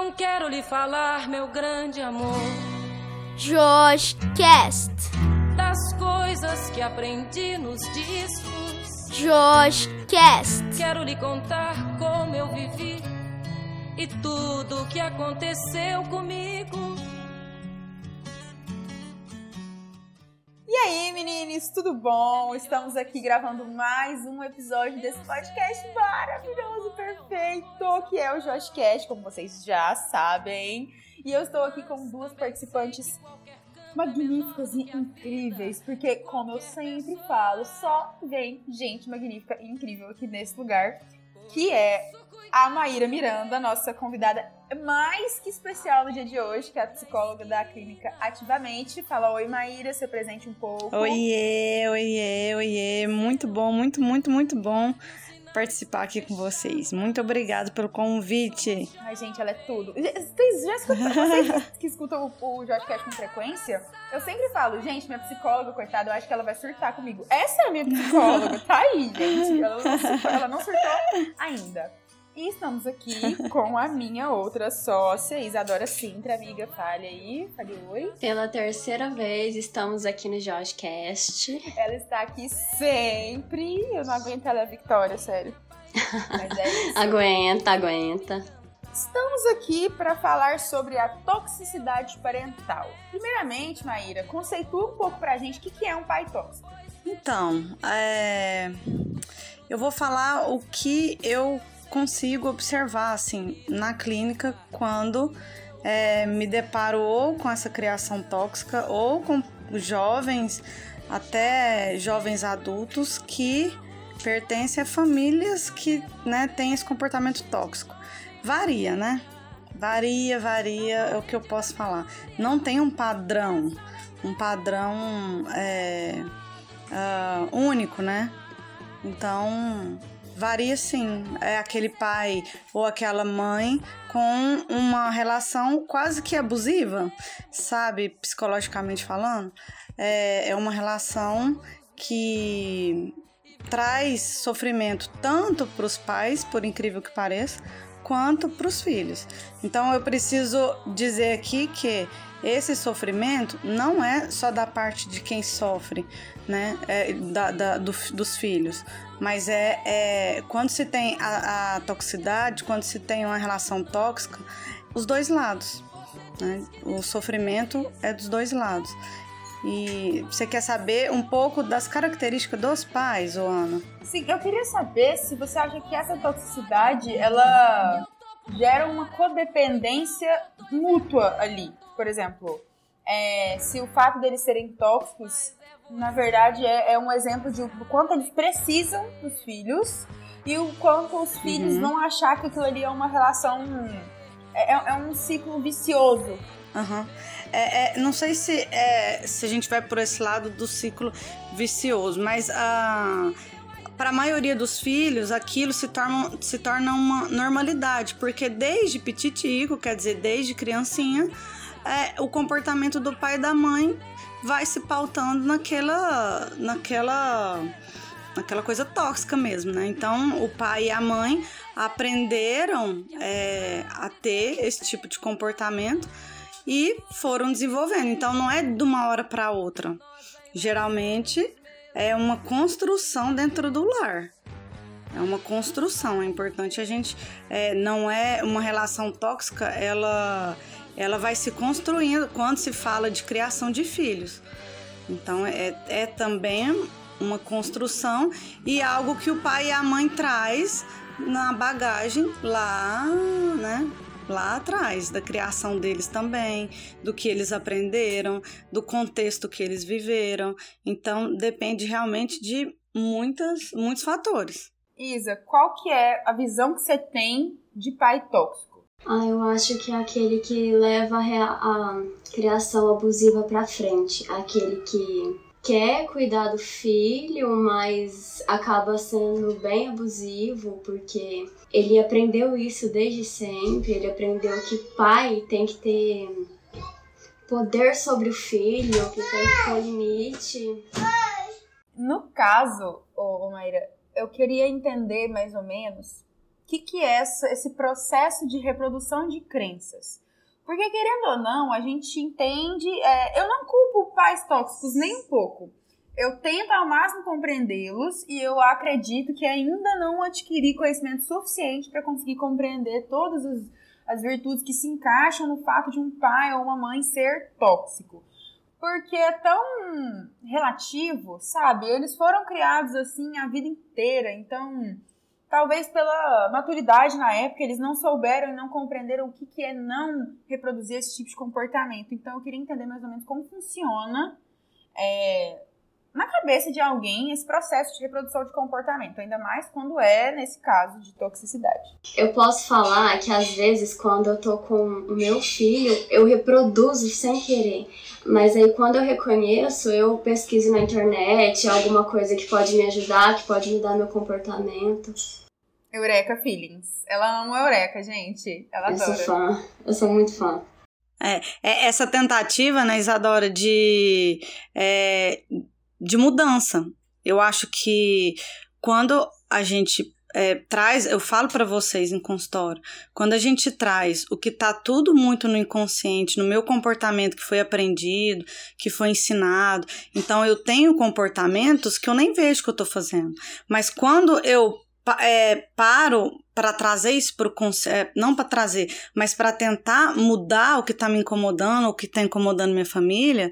Então quero lhe falar, meu grande amor. Josh Cast. Das coisas que aprendi nos discos. Josh Cast. Quero lhe contar como eu vivi e tudo o que aconteceu comigo. Aí, meninos, tudo bom? Estamos aqui gravando mais um episódio desse podcast maravilhoso, perfeito, que é o Josh Cast, como vocês já sabem. E eu estou aqui com duas participantes magníficas e incríveis, porque, como eu sempre falo, só vem gente magnífica e incrível aqui nesse lugar, que é a Maíra Miranda, nossa convidada mais que especial no dia de hoje, que é a psicóloga da clínica Ativamente. Fala oi, Maíra, se presente um pouco. Oiê, oiê, oiê. Muito bom, muito, muito, muito bom participar aqui com vocês. Muito obrigada pelo convite. Ai, gente, ela é tudo. Vocês já escutam, vocês que escutam o, o Cash com frequência, eu sempre falo, gente, minha psicóloga, coitada, eu acho que ela vai surtar comigo. Essa é a minha psicóloga, tá aí, gente. Ela não surtou, ela não surtou ainda. E estamos aqui com a minha outra sócia, Isadora Sintra, amiga. Fale aí, fale oi. Pela terceira vez estamos aqui no Joshcast. Ela está aqui sempre. Eu não aguento ela, Victoria, sério. Mas é isso. aguenta, aguenta. Estamos aqui para falar sobre a toxicidade parental. Primeiramente, Maíra, conceitua um pouco pra gente o que é um pai tóxico. Então, é... eu vou falar o que eu consigo observar assim na clínica quando é, me deparo ou com essa criação tóxica ou com jovens, até jovens adultos que pertencem a famílias que né, têm esse comportamento tóxico. Varia, né? Varia, varia, é o que eu posso falar. Não tem um padrão, um padrão é, uh, único, né? Então, Varia sim. É aquele pai ou aquela mãe com uma relação quase que abusiva, sabe? Psicologicamente falando. É, é uma relação que traz sofrimento tanto para os pais, por incrível que pareça, quanto para os filhos. Então eu preciso dizer aqui que esse sofrimento não é só da parte de quem sofre, né, é, da, da do, dos filhos, mas é, é quando se tem a, a, toxicidade, quando se tem uma relação tóxica, os dois lados. Né? O sofrimento é dos dois lados. E você quer saber um pouco das características dos pais, Ana? Sim, eu queria saber se você acha que essa toxicidade ela gera uma codependência mútua ali. Por exemplo, é, se o fato deles serem tóxicos na verdade, é, é um exemplo de o quanto eles precisam dos filhos e o quanto os filhos uhum. vão achar que aquilo ali é uma relação. É, é, é um ciclo vicioso. Uhum. É, é, não sei se, é, se a gente vai por esse lado do ciclo vicioso, mas ah, para a maioria dos filhos aquilo se torna, se torna uma normalidade, porque desde pititico, quer dizer, desde criancinha, é, o comportamento do pai e da mãe vai se pautando naquela naquela naquela coisa tóxica mesmo, né? Então o pai e a mãe aprenderam é, a ter esse tipo de comportamento e foram desenvolvendo. Então não é de uma hora para outra. Geralmente é uma construção dentro do lar. É uma construção. É importante a gente é, não é uma relação tóxica. Ela ela vai se construindo quando se fala de criação de filhos. Então é, é também uma construção e algo que o pai e a mãe traz na bagagem lá, né? Lá atrás, da criação deles também, do que eles aprenderam, do contexto que eles viveram. Então, depende realmente de muitas, muitos fatores. Isa, qual que é a visão que você tem de pai tóxico? Ah, eu acho que é aquele que leva a, a criação abusiva para frente, aquele que quer cuidar do filho, mas acaba sendo bem abusivo porque ele aprendeu isso desde sempre, ele aprendeu que pai tem que ter poder sobre o filho, que tem que ter limite. No caso, ô, Maíra, eu queria entender mais ou menos que, que é esse processo de reprodução de crenças. Porque, querendo ou não, a gente entende. É, eu não culpo pais tóxicos nem um pouco. Eu tento ao máximo compreendê-los e eu acredito que ainda não adquiri conhecimento suficiente para conseguir compreender todas as, as virtudes que se encaixam no fato de um pai ou uma mãe ser tóxico porque é tão relativo, sabe? Eles foram criados assim a vida inteira, então talvez pela maturidade na época eles não souberam e não compreenderam o que, que é não reproduzir esse tipo de comportamento. Então eu queria entender mais ou menos como funciona é, na cabeça de alguém esse processo de reprodução de comportamento, ainda mais quando é nesse caso de toxicidade. Eu posso falar que às vezes quando eu tô com o meu filho, eu reproduzo sem querer. Mas aí quando eu reconheço, eu pesquiso na internet alguma coisa que pode me ajudar, que pode mudar meu comportamento. Eureka Feelings. Ela ama Eureka, gente. Ela eu adora. sou fã. Eu sou muito fã. É, é essa tentativa, né, Isadora, de, é, de mudança. Eu acho que quando a gente é, traz, eu falo para vocês em consultório, quando a gente traz o que está tudo muito no inconsciente, no meu comportamento que foi aprendido, que foi ensinado, então eu tenho comportamentos que eu nem vejo que eu estou fazendo, mas quando eu é, paro para trazer isso para o é, não para trazer, mas para tentar mudar o que está me incomodando, o que está incomodando minha família,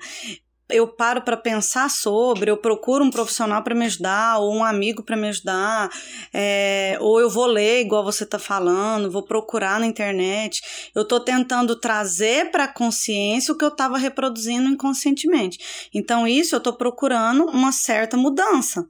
eu paro para pensar sobre, eu procuro um profissional para me ajudar, ou um amigo para me ajudar, é, ou eu vou ler, igual você está falando, vou procurar na internet. Eu estou tentando trazer para a consciência o que eu estava reproduzindo inconscientemente. Então, isso eu estou procurando uma certa mudança.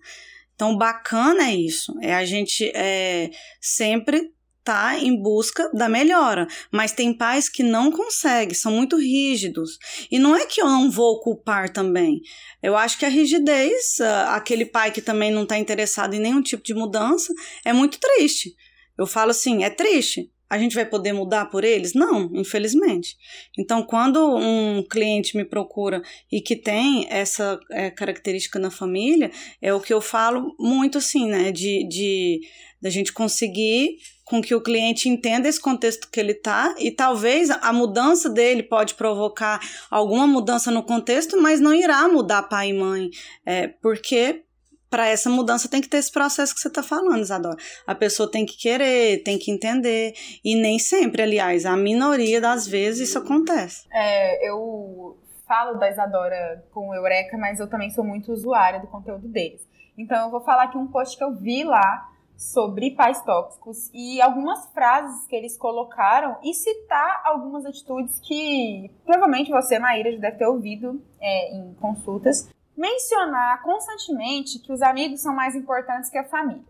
Então, bacana é isso, é a gente é, sempre tá em busca da melhora, mas tem pais que não conseguem, são muito rígidos. E não é que eu não vou culpar também. Eu acho que a rigidez, aquele pai que também não está interessado em nenhum tipo de mudança, é muito triste. Eu falo assim, é triste. A gente vai poder mudar por eles? Não, infelizmente. Então, quando um cliente me procura e que tem essa é, característica na família, é o que eu falo muito assim, né? De, de gente conseguir com que o cliente entenda esse contexto que ele está e talvez a mudança dele pode provocar alguma mudança no contexto, mas não irá mudar pai e mãe, é, porque para essa mudança tem que ter esse processo que você está falando, Isadora. A pessoa tem que querer, tem que entender. E nem sempre, aliás, a minoria das vezes isso acontece. É, eu falo da Isadora com o Eureka, mas eu também sou muito usuária do conteúdo deles. Então eu vou falar aqui um post que eu vi lá sobre pais tóxicos e algumas frases que eles colocaram e citar algumas atitudes que provavelmente você, Maíra, já deve ter ouvido é, em consultas. Mencionar constantemente que os amigos são mais importantes que a família.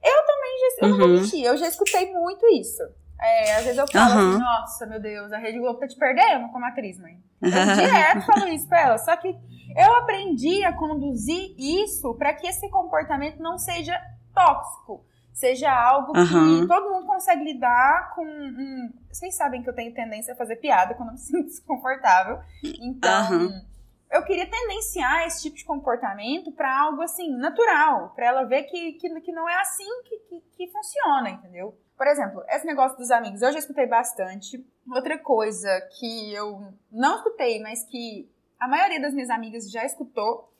Eu também já, eu uhum. não vou uhum. mentir, eu já escutei muito isso. É, às vezes eu falo uhum. assim, nossa, meu Deus, a Rede Globo tá te perdendo como atriz, mãe. Eu direto falo isso pra ela. Só que eu aprendi a conduzir isso para que esse comportamento não seja tóxico. Seja algo uhum. que todo mundo consegue lidar com. Um... Vocês sabem que eu tenho tendência a fazer piada quando eu me sinto desconfortável. Então, uhum. eu queria tendenciar esse tipo de comportamento para algo assim, natural. para ela ver que, que, que não é assim que, que, que funciona, entendeu? Por exemplo, esse negócio dos amigos, eu já escutei bastante. Outra coisa que eu não escutei, mas que a maioria das minhas amigas já escutou,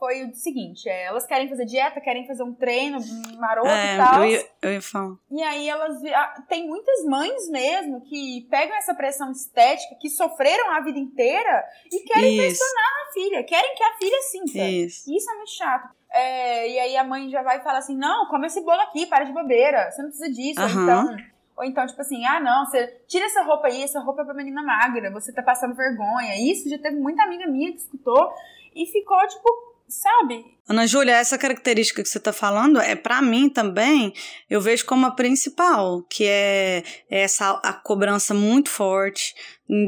foi o seguinte: é, elas querem fazer dieta, querem fazer um treino maroto é, e tal. Eu ia, eu ia falar. E aí elas. Tem muitas mães mesmo que pegam essa pressão estética, que sofreram a vida inteira e querem Isso. pressionar a filha, querem que a filha sinta. Isso, Isso é muito chato. É, e aí a mãe já vai falar assim: não, come esse bolo aqui, para de bobeira, você não precisa disso. Uhum. Então. Ou então, tipo assim, ah, não, você tira essa roupa aí, essa roupa é pra menina magra, você tá passando vergonha. Isso já teve muita amiga minha que escutou e ficou, tipo, sabe? Ana Júlia, essa característica que você está falando é para mim também, eu vejo como a principal, que é essa a cobrança muito forte,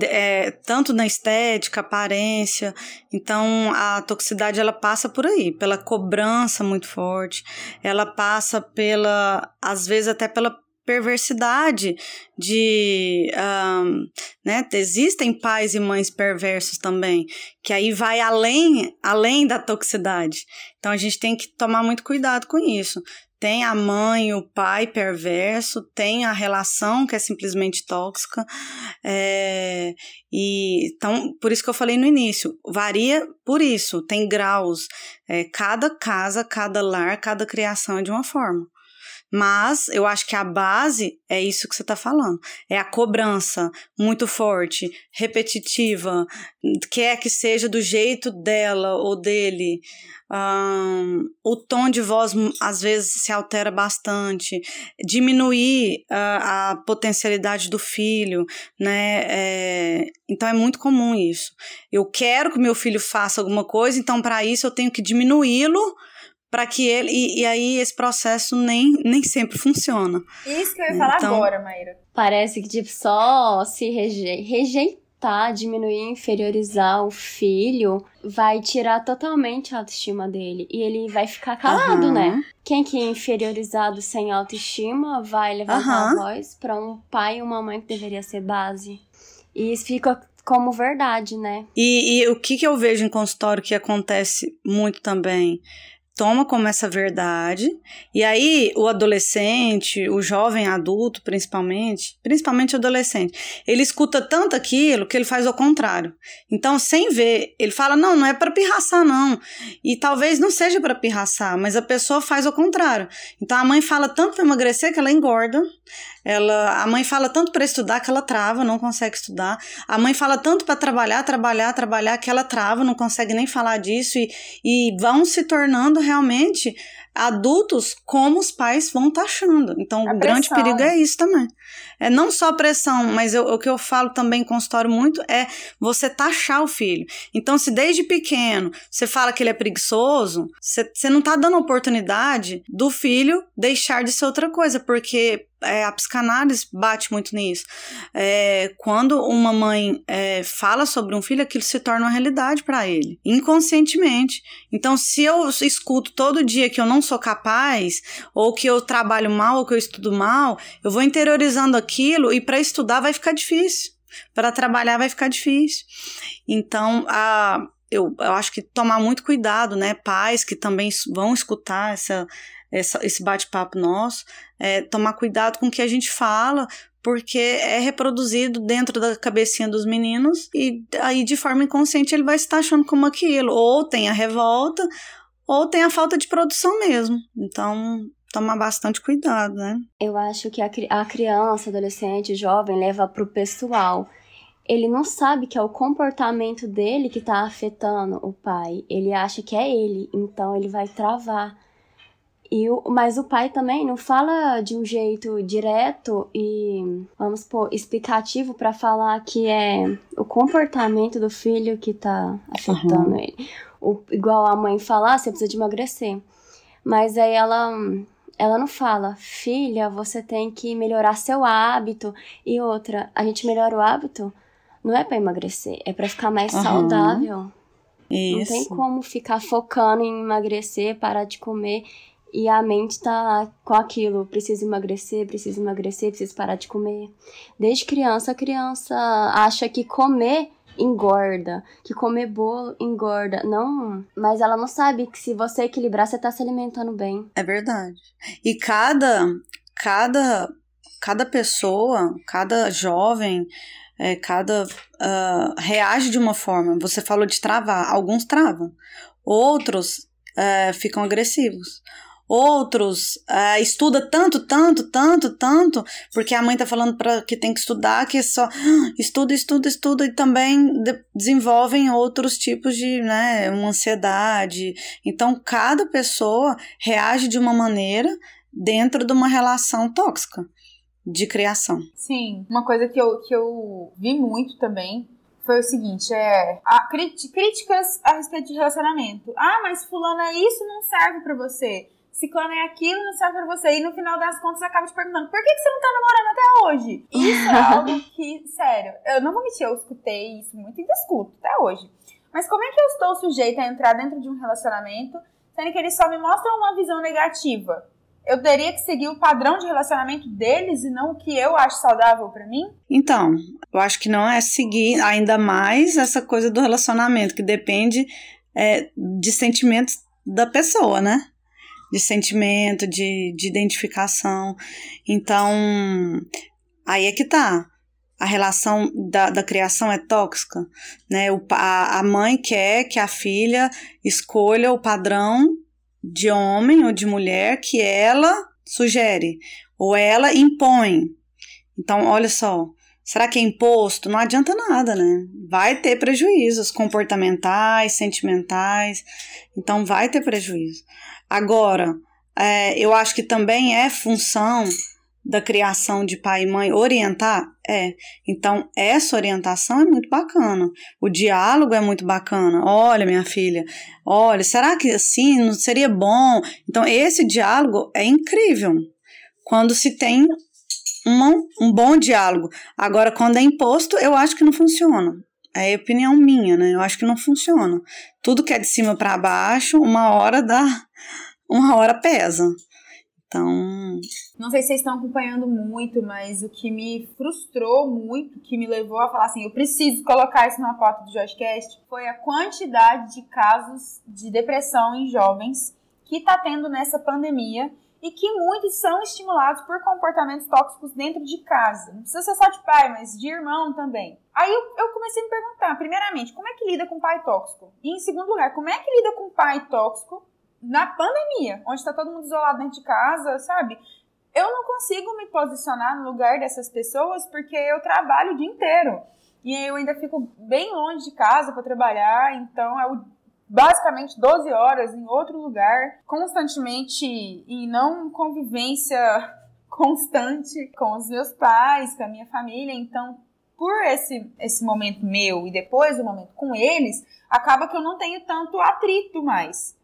é, tanto na estética, aparência. Então, a toxicidade ela passa por aí, pela cobrança muito forte, ela passa pela, às vezes até pela perversidade de um, né existem pais e mães perversos também que aí vai além além da toxicidade então a gente tem que tomar muito cuidado com isso tem a mãe, o pai perverso, tem a relação que é simplesmente tóxica. É, e então, por isso que eu falei no início, varia por isso, tem graus. É, cada casa, cada lar, cada criação é de uma forma. Mas eu acho que a base é isso que você está falando. É a cobrança muito forte, repetitiva, quer que seja do jeito dela ou dele. Um, o tom de voz às vezes se altera bastante, diminuir uh, a potencialidade do filho, né? É, então é muito comum isso. Eu quero que meu filho faça alguma coisa, então para isso eu tenho que diminuí-lo para que ele. E, e, aí esse processo nem, nem sempre funciona. Isso que eu ia falar então, agora, Maíra. Parece que, tipo, só se reje rejeitar, diminuir, inferiorizar o filho vai tirar totalmente a autoestima dele. E ele vai ficar calado, uhum. né? Quem que é inferiorizado sem autoestima vai levantar uhum. a voz para um pai e uma mãe que deveria ser base. E isso fica como verdade, né? E, e o que, que eu vejo em consultório que acontece muito também toma como essa verdade, e aí o adolescente, o jovem adulto principalmente, principalmente o adolescente, ele escuta tanto aquilo que ele faz o contrário. Então, sem ver, ele fala: "Não, não é para pirraçar não". E talvez não seja para pirraçar, mas a pessoa faz o contrário. Então a mãe fala tanto para emagrecer que ela engorda. Ela, a mãe fala tanto para estudar que ela trava, não consegue estudar. A mãe fala tanto para trabalhar, trabalhar, trabalhar que ela trava, não consegue nem falar disso e, e vão se tornando realmente adultos como os pais vão taxando. Então, a o grande perigo é isso também. É não só pressão, mas eu, o que eu falo também em consultório muito é você taxar o filho. Então, se desde pequeno você fala que ele é preguiçoso, você, você não está dando oportunidade do filho deixar de ser outra coisa, porque é, a psicanálise bate muito nisso. É, quando uma mãe é, fala sobre um filho, aquilo se torna uma realidade para ele, inconscientemente. Então, se eu escuto todo dia que eu não sou capaz, ou que eu trabalho mal, ou que eu estudo mal, eu vou interiorizando aquilo e para estudar vai ficar difícil. Para trabalhar vai ficar difícil. Então, a, eu, eu acho que tomar muito cuidado, né? Pais que também vão escutar essa, essa esse bate-papo nosso, é, tomar cuidado com o que a gente fala, porque é reproduzido dentro da cabecinha dos meninos e aí de forma inconsciente ele vai estar achando como aquilo. Ou tem a revolta, ou tem a falta de produção mesmo. Então, tomar bastante cuidado, né? Eu acho que a, a criança, adolescente, jovem leva pro pessoal. Ele não sabe que é o comportamento dele que tá afetando o pai. Ele acha que é ele, então ele vai travar. E o, mas o pai também não fala de um jeito direto e, vamos pôr, explicativo para falar que é o comportamento do filho que tá afetando uhum. ele. O, igual a mãe falar, ah, você precisa de emagrecer. Mas aí ela ela não fala, filha, você tem que melhorar seu hábito. E outra, a gente melhora o hábito não é para emagrecer, é para ficar mais uhum. saudável. Isso. Não tem como ficar focando em emagrecer, parar de comer e a mente tá com aquilo, preciso emagrecer, preciso emagrecer, preciso parar de comer. Desde criança, a criança acha que comer engorda, que comer bolo engorda. Não, mas ela não sabe que se você equilibrar, você tá se alimentando bem. É verdade. E cada cada cada pessoa, cada jovem, é, cada uh, reage de uma forma. Você falou de travar, alguns travam, outros uh, ficam agressivos outros uh, estuda tanto, tanto, tanto, tanto, porque a mãe tá falando para que tem que estudar, que é só estuda, estuda, estuda e também de, desenvolvem outros tipos de, né, uma ansiedade. Então, cada pessoa reage de uma maneira dentro de uma relação tóxica de criação. Sim, uma coisa que eu, que eu vi muito também foi o seguinte, é a, críticas a respeito de relacionamento. Ah, mas fulana, isso não serve para você ciclano é aquilo, não serve pra você. E no final das contas acaba te perguntando, por que, que você não tá namorando até hoje? Isso é algo que, sério, eu não vou mentir, eu escutei isso muito e discuto até hoje. Mas como é que eu estou sujeita a entrar dentro de um relacionamento, sendo que eles só me mostram uma visão negativa? Eu teria que seguir o padrão de relacionamento deles e não o que eu acho saudável para mim? Então, eu acho que não é seguir ainda mais essa coisa do relacionamento, que depende é, de sentimentos da pessoa, né? De sentimento, de, de identificação. Então, aí é que tá. A relação da, da criação é tóxica, né? O, a, a mãe quer que a filha escolha o padrão de homem ou de mulher que ela sugere, ou ela impõe. Então, olha só, será que é imposto? Não adianta nada, né? Vai ter prejuízos comportamentais, sentimentais, então vai ter prejuízo. Agora, é, eu acho que também é função da criação de pai e mãe orientar? É. Então, essa orientação é muito bacana. O diálogo é muito bacana. Olha, minha filha, olha, será que assim não seria bom? Então, esse diálogo é incrível quando se tem uma, um bom diálogo. Agora, quando é imposto, eu acho que não funciona. É opinião minha, né? Eu acho que não funciona. Tudo que é de cima para baixo, uma hora dá, uma hora pesa. Então. Não sei se vocês estão acompanhando muito, mas o que me frustrou muito, que me levou a falar assim: eu preciso colocar isso na pauta do Joscast, foi a quantidade de casos de depressão em jovens que está tendo nessa pandemia e que muitos são estimulados por comportamentos tóxicos dentro de casa. Não precisa ser só de pai, mas de irmão também. Aí eu, comecei a me perguntar, primeiramente, como é que lida com pai tóxico? E em segundo lugar, como é que lida com pai tóxico na pandemia, onde está todo mundo isolado dentro de casa, sabe? Eu não consigo me posicionar no lugar dessas pessoas porque eu trabalho o dia inteiro. E eu ainda fico bem longe de casa para trabalhar, então é o, basicamente 12 horas em outro lugar, constantemente e não convivência constante com os meus pais, com a minha família. Então, por esse, esse momento meu e depois o momento com eles, acaba que eu não tenho tanto atrito mais.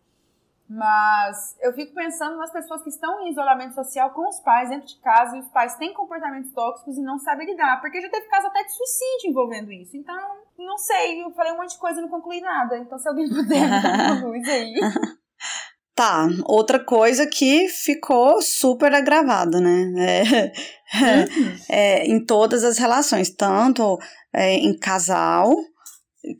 Mas eu fico pensando nas pessoas que estão em isolamento social com os pais dentro de casa e os pais têm comportamentos tóxicos e não sabem lidar. Porque já teve caso até de suicídio envolvendo isso. Então, não sei, eu falei um monte de coisa e não concluí nada. Então, se alguém puder dar luz aí. Tá, outra coisa que ficou super agravada, né? É, é, em todas as relações, tanto é, em casal,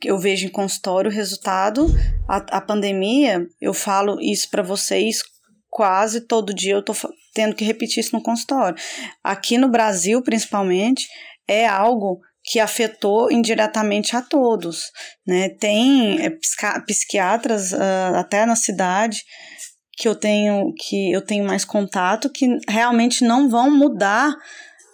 eu vejo em consultório o resultado. A, a pandemia, eu falo isso para vocês quase todo dia, eu tô tendo que repetir isso no consultório. Aqui no Brasil, principalmente, é algo que afetou indiretamente a todos, né? Tem é, psiquiatras uh, até na cidade que eu tenho que eu tenho mais contato que realmente não vão mudar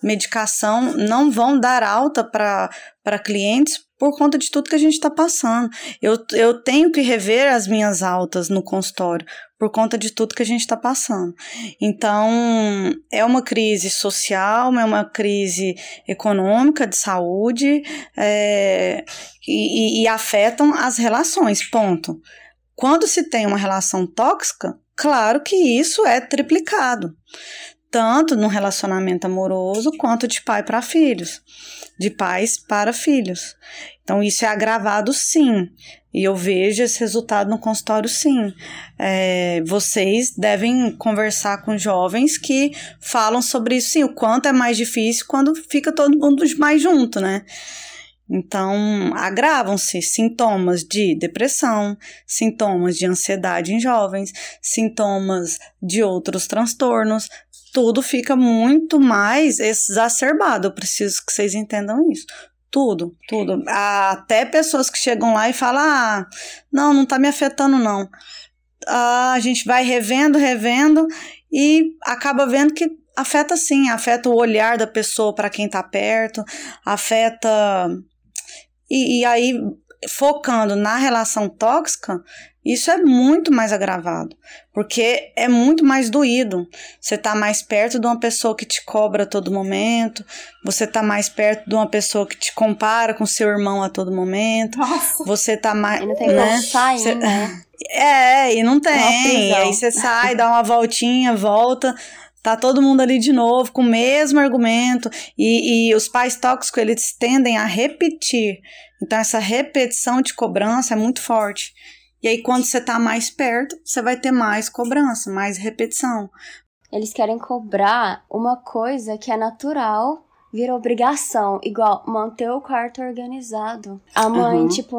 medicação, não vão dar alta para clientes por conta de tudo que a gente está passando. Eu, eu tenho que rever as minhas altas no consultório por conta de tudo que a gente está passando. Então, é uma crise social, é uma crise econômica, de saúde, é, e, e afetam as relações, ponto. Quando se tem uma relação tóxica, claro que isso é triplicado, tanto no relacionamento amoroso quanto de pai para filhos de pais para filhos. Então, isso é agravado sim. E eu vejo esse resultado no consultório, sim. É, vocês devem conversar com jovens que falam sobre isso, sim, o quanto é mais difícil quando fica todo mundo mais junto, né? Então, agravam-se sintomas de depressão, sintomas de ansiedade em jovens, sintomas de outros transtornos, tudo fica muito mais exacerbado. Eu preciso que vocês entendam isso. Tudo, tudo. Até pessoas que chegam lá e falam: ah, não, não tá me afetando, não. Ah, a gente vai revendo, revendo e acaba vendo que afeta sim, afeta o olhar da pessoa para quem tá perto, afeta. E, e aí, focando na relação tóxica, isso é muito mais agravado, porque é muito mais doído. Você está mais perto de uma pessoa que te cobra a todo momento, você está mais perto de uma pessoa que te compara com seu irmão a todo momento. Nossa. Você está mais. E não tem né? como sair, Cê... né? É, e não tem. É aí você sai, dá uma voltinha, volta tá todo mundo ali de novo com o mesmo argumento e, e os pais tóxicos eles tendem a repetir então essa repetição de cobrança é muito forte e aí, quando você tá mais perto, você vai ter mais cobrança, mais repetição. Eles querem cobrar uma coisa que é natural vira obrigação, igual manter o quarto organizado. A mãe, Uhum. tipo,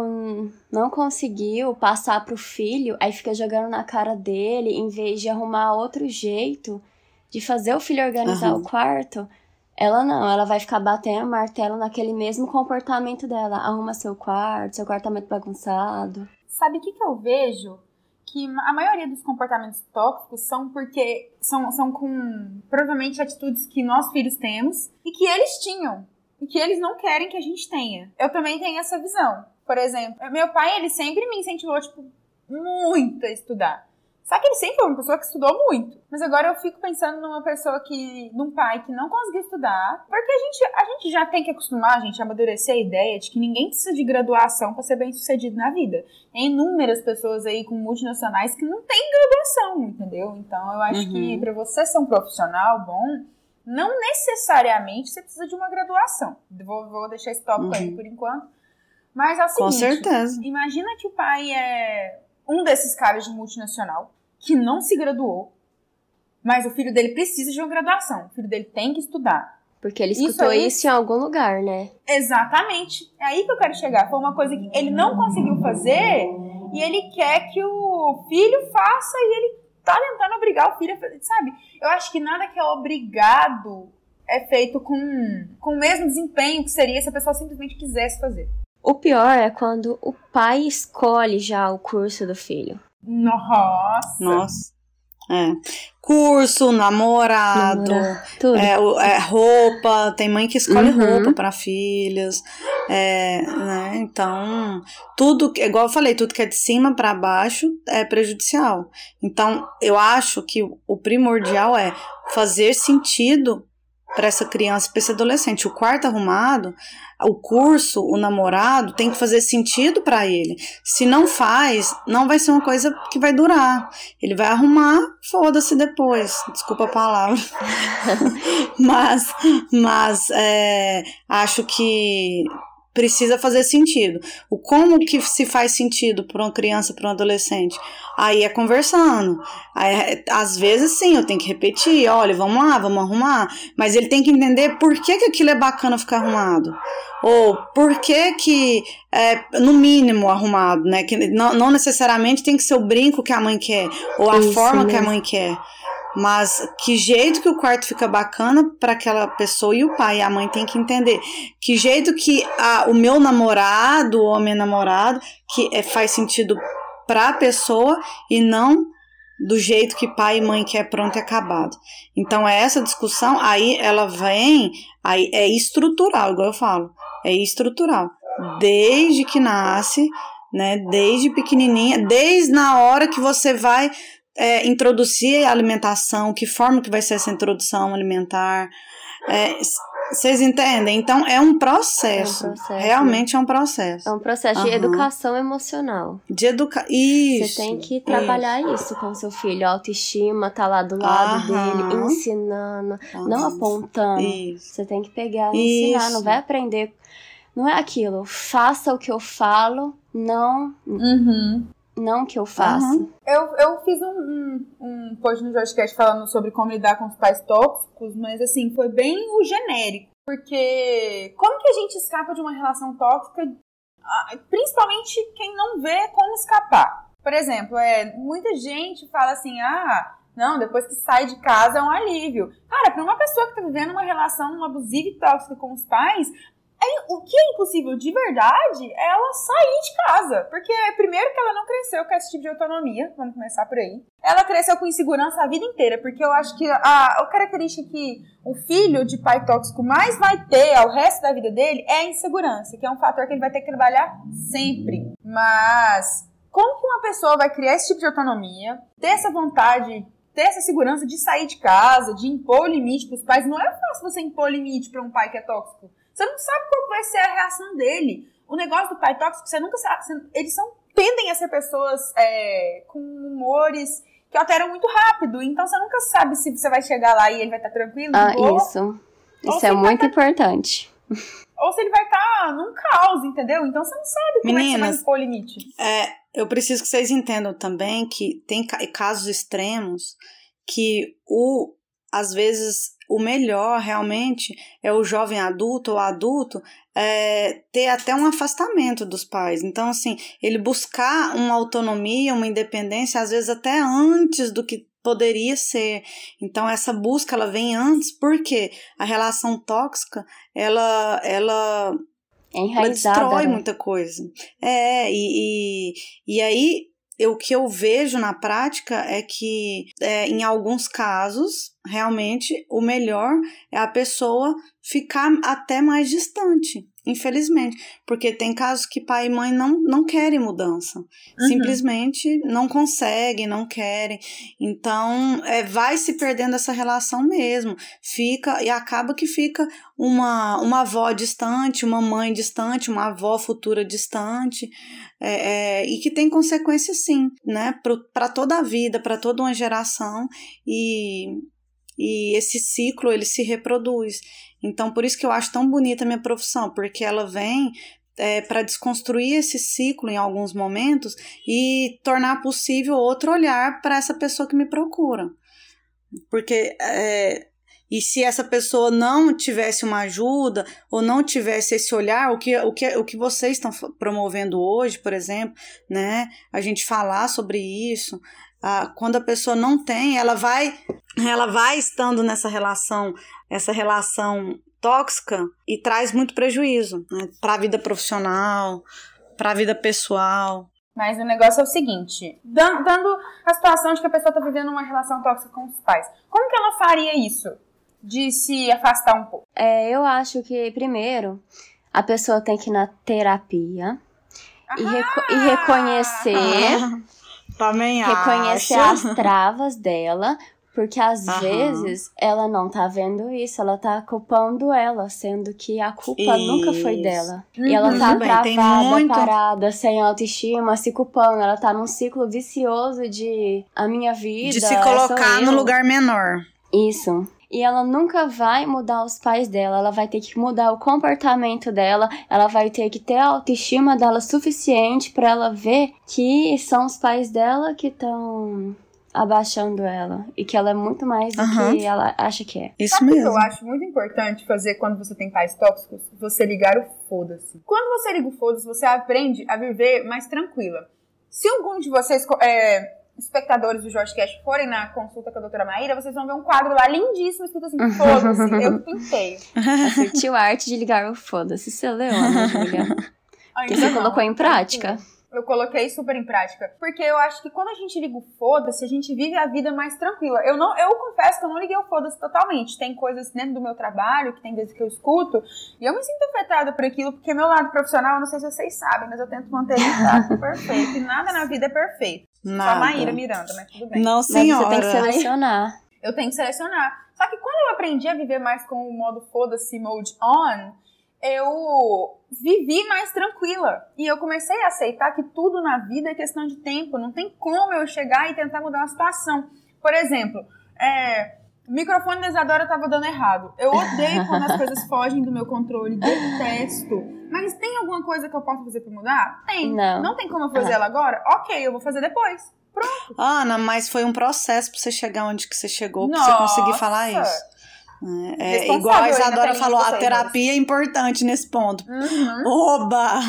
não conseguiu passar pro filho, aí fica jogando na cara dele, em vez de arrumar outro jeito de fazer o filho organizar Aham. o quarto. Ela não, ela vai ficar batendo martelo naquele mesmo comportamento dela. Arruma seu quarto, seu quarto tá muito bagunçado. Sabe o que, que eu vejo? Que a maioria dos comportamentos tóxicos são porque são, são com provavelmente atitudes que nós filhos temos e que eles tinham e que eles não querem que a gente tenha. Eu também tenho essa visão. Por exemplo, meu pai, ele sempre me incentivou, tipo, muito a estudar. Só que ele sempre foi uma pessoa que estudou muito. Mas agora eu fico pensando numa pessoa que. num pai que não conseguiu estudar. Porque a gente, a gente já tem que acostumar, a gente, a amadurecer a ideia de que ninguém precisa de graduação para ser bem sucedido na vida. Tem inúmeras pessoas aí com multinacionais que não têm graduação, entendeu? Então eu acho Uhum. que para você ser um profissional bom, não necessariamente você precisa de uma graduação. Vou, vou deixar esse tópico aí Uhum. por enquanto. Mas é o Com seguinte, certeza. Imagina que o pai é um desses caras de multinacional que não se graduou, mas o filho dele precisa de uma graduação. O filho dele tem que estudar. Porque ele Isso escutou aí- isso em algum lugar, né? Exatamente. É aí que eu quero chegar. Foi uma coisa que ele não conseguiu fazer e ele quer que o filho faça e ele tá tentando obrigar o filho a fazer, sabe? Eu acho que nada que é obrigado é feito com, com o mesmo desempenho que seria se a pessoa simplesmente quisesse fazer. O pior é quando o pai escolhe já o curso do filho. Nossa! Nossa. É. Curso, namorado, tudo. é, o- é, roupa, tem mãe que escolhe Uhum. roupa para filhas, é, né, então tudo, que- igual eu falei, tudo que é de cima para baixo é prejudicial. Então eu acho que o primordial é fazer sentido para essa criança, para esse adolescente. O quarto arrumado, o curso, o namorado tem que fazer sentido para ele. Se não faz, não vai ser uma coisa que vai durar. Ele vai arrumar, foda-se depois. Desculpa a palavra. mas, mas é, acho que precisa fazer sentido. O como que se faz sentido para uma criança, para um adolescente? Aí é conversando. Aí, às vezes sim, eu tenho que repetir, olha, vamos lá, vamos arrumar, mas ele tem que entender por que, que aquilo é bacana ficar arrumado. Ou por que que é, no mínimo arrumado, né? Que não, não necessariamente tem que ser o brinco que a mãe quer, ou a Isso forma que a mãe quer. Mas que jeito que o quarto fica bacana para aquela pessoa e o pai e a mãe tem que entender. Que jeito que a, o meu namorado ou a minha namorada que é, faz sentido para a pessoa e não do jeito que pai e mãe quer pronto e acabado. Então é essa discussão aí ela vem, aí é estrutural, igual eu falo, é estrutural. Desde que nasce, né, desde pequenininha, desde na hora que você vai é, introduzir a alimentação, que forma que vai ser essa introdução alimentar. É, vocês entendem? Então é um processo. É um processo, Realmente é um processo. É um processo de Aham. educação emocional. De educar. Isso. Você tem que trabalhar isso com seu filho. Autoestima, tá lá do lado Aham. dele, ensinando, não Aham. apontando. Isso. Você tem que pegar e ensinar, Isso. não vai aprender. Não é aquilo, faça o que eu falo, não Uhum. Não que eu faço. Aham. Eu, eu fiz um, um, um post no Joscast falando sobre como lidar com os pais tóxicos, mas assim, foi bem o genérico. Porque como que a gente escapa de uma relação tóxica, principalmente quem não vê como escapar? Por exemplo, é, muita gente fala assim, ah, não, depois que sai de casa é um alívio. Cara, para uma pessoa que tá vivendo uma relação abusiva e tóxica com os pais, é- o que é impossível de verdade é ela sair de casa. Porque, primeiro, que ela não cresceu com esse tipo de autonomia, vamos começar por aí. Ela cresceu com insegurança a vida inteira, porque eu acho que a, a característica que o filho de pai tóxico mais vai ter ao resto da vida dele é a insegurança, que é um fator que ele vai ter que trabalhar sempre. Mas, como que uma pessoa vai criar esse tipo de autonomia, ter essa vontade ter essa segurança de sair de casa, de impor limite pros pais. Não é fácil você impor limite para um pai que é tóxico. Você não sabe qual vai ser a reação dele. O negócio do pai tóxico, você nunca sabe. você- eles são, tendem a ser pessoas é, com humores que alteram muito rápido. Então você nunca sabe se você vai chegar lá e ele vai estar tranquilo, de Ah, boa, isso. Ou Isso você é muito importante. ou se ele vai estar num caos, entendeu? Então você não sabe como é que você vai Meninas, impor limite. É, eu preciso que vocês entendam também que tem ca- casos extremos que o, às vezes o melhor realmente é o jovem adulto ou adulto é, ter até um afastamento dos pais. Então, assim, ele buscar uma autonomia, uma independência, às vezes até antes do que poderia ser. Então essa busca ela vem antes porque a relação tóxica ela ela É ela destrói né? muita coisa. É, e, e, e aí eu- o que eu vejo na prática é que, é, em alguns casos, realmente o melhor é a pessoa ficar até mais distante, infelizmente. Porque tem casos que pai e mãe não, não querem mudança. Uhum. Simplesmente não conseguem, não querem. Então, é, vai se perdendo essa relação mesmo. Fica, e acaba que fica uma, uma avó distante, uma mãe distante, uma avó futura distante, é, é, e que tem consequências sim, né, para toda a vida, para toda uma geração, e, e esse ciclo ele se reproduz. Então, por isso que eu acho tão bonita a minha profissão, porque ela vem é, para desconstruir esse ciclo em alguns momentos e tornar possível outro olhar para essa pessoa que me procura. Porque é, e se essa pessoa não tivesse uma ajuda ou não tivesse esse olhar, o que, o que, o que vocês estão promovendo hoje, por exemplo, né? A gente falar sobre isso. Ah, quando a pessoa não tem, ela vai, ela vai estando nessa relação, essa relação tóxica e traz muito prejuízo né, para a vida profissional, para a vida pessoal. Mas o negócio é o seguinte: dan- dando a situação de que a pessoa tá vivendo uma relação tóxica com os pais, como que ela faria isso? De se afastar um pouco? É, eu acho que, primeiro, a pessoa tem que ir na terapia e, reco- e reconhecer, Também reconhecer acho. as travas dela, porque às Aham. vezes ela não tá vendo isso, ela tá culpando ela, sendo que a culpa nunca foi Isso. dela. E ela Uhum. tá bem, travada, muito- parada, sem autoestima, se culpando. Ela tá num ciclo vicioso de a minha vida. De se sou colocar no lugar menor. Isso. E ela nunca vai mudar os pais dela, ela vai ter que mudar o comportamento dela, ela vai ter que ter a autoestima dela suficiente pra ela ver que são os pais dela que estão abaixando ela e que ela é muito mais do Aham. que ela acha que é. Isso Sabe o que mesmo. eu acho muito importante fazer quando você tem pais tóxicos? Você ligar o foda-se. Quando você liga o foda-se, você aprende a viver mais tranquila. Se algum de vocês, co- é, espectadores do Jorge Cash, forem na consulta com a doutora Maíra, vocês vão ver um quadro lá lindíssimo escrito assim, foda-se, eu pintei. Assistiu a arte de ligar o foda-se. Você leu, Ana Júlia? Que você não, colocou em prática? Eu coloquei super em prática. Porque eu acho que quando a gente liga o foda-se, a gente vive a vida mais tranquila. Eu não, eu confesso que eu não liguei o foda-se totalmente. Tem coisas dentro do meu trabalho, que tem vezes que eu escuto, e eu me sinto afetada por aquilo, porque meu lado profissional, eu não sei se vocês sabem, mas eu tento manter ele perfeito. E nada na vida é perfeito. Só a Nada. Maíra Miranda, mas tudo bem. Não, Mas senhora. você tem que selecionar. Eu tenho que selecionar. Só que quando eu aprendi a viver mais com o modo foda-se, mode on, eu vivi mais tranquila. E eu comecei a aceitar que tudo na vida é questão de tempo. Não tem como eu chegar e tentar mudar uma situação. Por exemplo, é, o microfone da Isadora tava dando errado. Eu odeio quando as coisas fogem do meu controle. Detesto. Mas tem alguma coisa que eu possa fazer pra mudar? Tem. Não. Não tem como eu fazer Ah. ela agora? Ok, eu vou fazer depois. Ana, mas foi um processo pra você chegar onde que você chegou, pra você conseguir falar isso. É, é igual a Isadora falou, a terapia é importante nesse ponto. Uhum. Oba!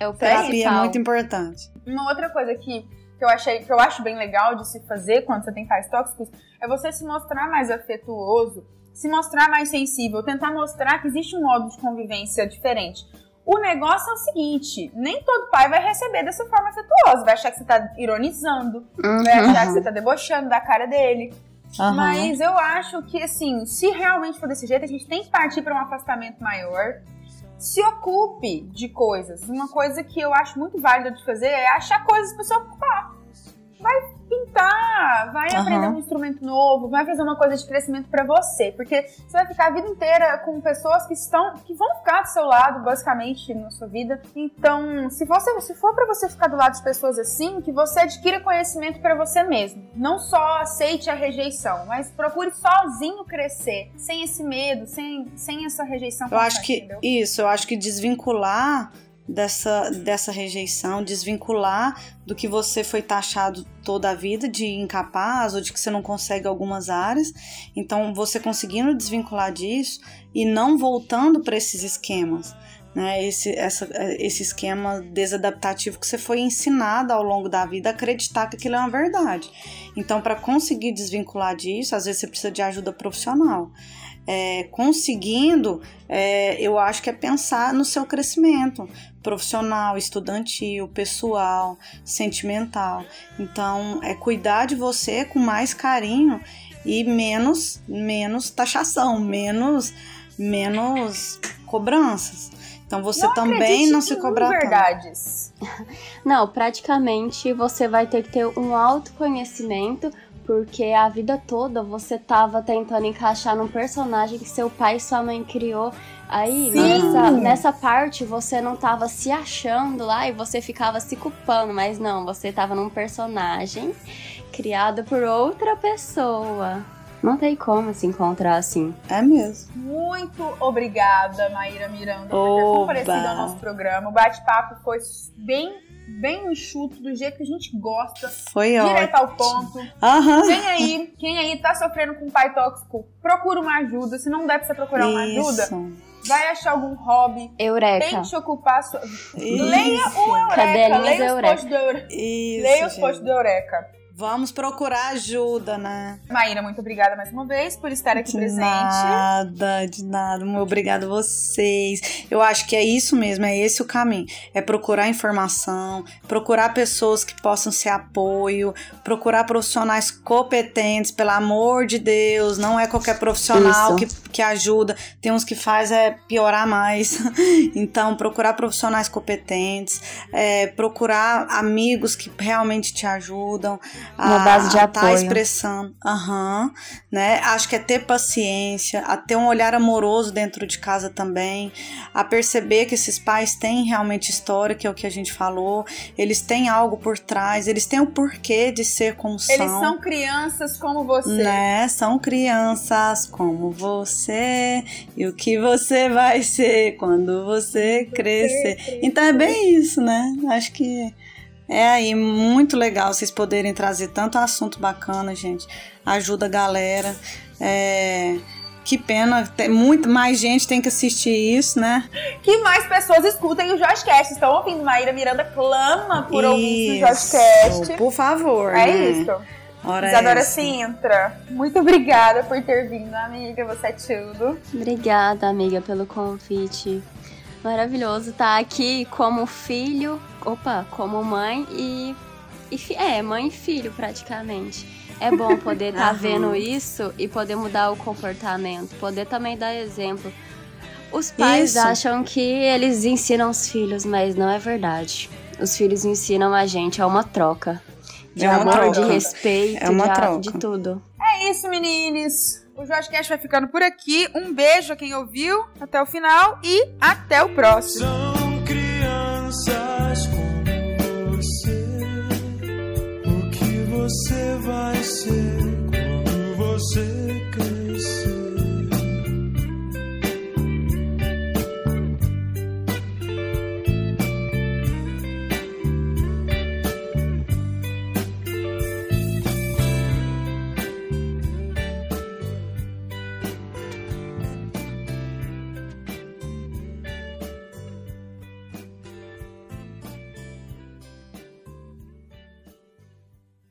É o terapia é muito importante. Uma outra coisa que, que eu achei que eu acho bem legal de se fazer quando você tem pais tóxicos é você se mostrar mais afetuoso, se mostrar mais sensível, tentar mostrar que existe um modo de convivência diferente. O negócio é o seguinte, nem todo pai vai receber dessa forma afetuosa, vai achar que você tá ironizando, Uhum. vai achar que você tá debochando da cara dele. Aham. Mas eu acho que, assim, se realmente for desse jeito, a gente tem que partir para um afastamento maior. Se ocupe de coisas. Uma coisa que eu acho muito válida de fazer é achar coisas para se ocupar. Vai pintar, vai Aham. aprender um instrumento novo, vai fazer uma coisa de crescimento para você, porque você vai ficar a vida inteira com pessoas que estão, que vão ficar do seu lado, basicamente, na sua vida. Então, se você, se for para você ficar do lado de pessoas assim, que você adquira conhecimento para você mesmo. Não só aceite a rejeição, mas procure sozinho crescer, sem esse medo, sem, sem essa rejeição. Eu acho que entendeu? isso, eu acho que desvincular dessa, dessa rejeição, desvincular do que você foi taxado toda a vida de incapaz ou de que você não consegue algumas áreas. Então, você conseguindo desvincular disso e não voltando para esses esquemas. Né, esse, essa, esse esquema desadaptativo que você foi ensinado ao longo da vida a acreditar que aquilo é uma verdade. Então, para conseguir desvincular disso, às vezes você precisa de ajuda profissional é, conseguindo, é, eu acho que é pensar no seu crescimento profissional, estudantil, pessoal, sentimental. Então, é cuidar de você com mais carinho e menos menos taxação, menos menos cobranças. Então você não também não se cobra verdades. Não, praticamente você vai ter que ter um autoconhecimento porque a vida toda você tava tentando encaixar num personagem que seu pai e sua mãe criou. Aí, nessa, nessa parte, você não tava se achando lá e você ficava se culpando, mas não, você tava num personagem criado por outra pessoa. Não tem como se encontrar assim. É mesmo. Muito obrigada, Maíra Miranda, por ter comparecido ao nosso programa. O bate-papo foi bem bem enxuto, do jeito que a gente gosta. Foi direto ótimo. ao ponto. Aham. Quem aí, quem aí tá sofrendo com um pai tóxico, procura uma ajuda. Se não der pra você procurar uma ajuda, Isso. vai achar algum hobby. Eureka. Tente ocupar a sua. Isso. Leia o Eureka. Cadelinhas Leia os Eureka. posts do Eureka. Isso, Leia os posts do Eureka. Vamos procurar ajuda, né? Maíra, muito obrigada mais uma vez por estar aqui De presente. nada, de nada. Muito Obrigada a vocês. Eu acho que é isso mesmo, é esse o caminho. É procurar informação, procurar pessoas que possam ser apoio, procurar profissionais competentes, pelo amor de Deus. Não é qualquer profissional que, que ajuda. Tem uns que faz é piorar mais. Então, procurar profissionais competentes, é, procurar amigos que realmente te ajudam. Uma base de a tá apoio. expressando. Aham, né? Acho que é ter paciência, a ter um olhar amoroso dentro de casa também, a perceber que esses pais têm realmente história, que é o que a gente falou, eles têm algo por trás, eles têm o porquê de ser como são. Eles são crianças como você. Né? São crianças como você e o que você vai ser quando você crescer. Então é bem isso, né? Acho que é aí muito legal vocês poderem trazer tanto assunto bacana, gente. Ajuda a galera. É, Que pena, tem muito mais gente tem que assistir isso, né? Que mais pessoas escutem o Joscast. Estão ouvindo Maíra Miranda clama por ouvir o Isso, Joscast. Por favor. É né? isso. Ora Isadora essa. Sintra, muito obrigada por ter vindo, amiga. Você é tudo. Obrigada, amiga, pelo convite. Maravilhoso estar aqui como filho, opa, como mãe e, e fi- é, mãe e filho praticamente. É bom poder estar Aham. vendo isso e poder mudar o comportamento, poder também dar exemplo. Os pais Isso. acham que eles ensinam os filhos, mas não é verdade. Os filhos ensinam a gente, é uma troca. De É uma amor, de troca. respeito, É uma de, a- troca. de tudo. É isso, meninos. O Joscast vai ficando por aqui. Um beijo a quem ouviu até o final e até o próximo. São crianças como você. O que você vai ser quando você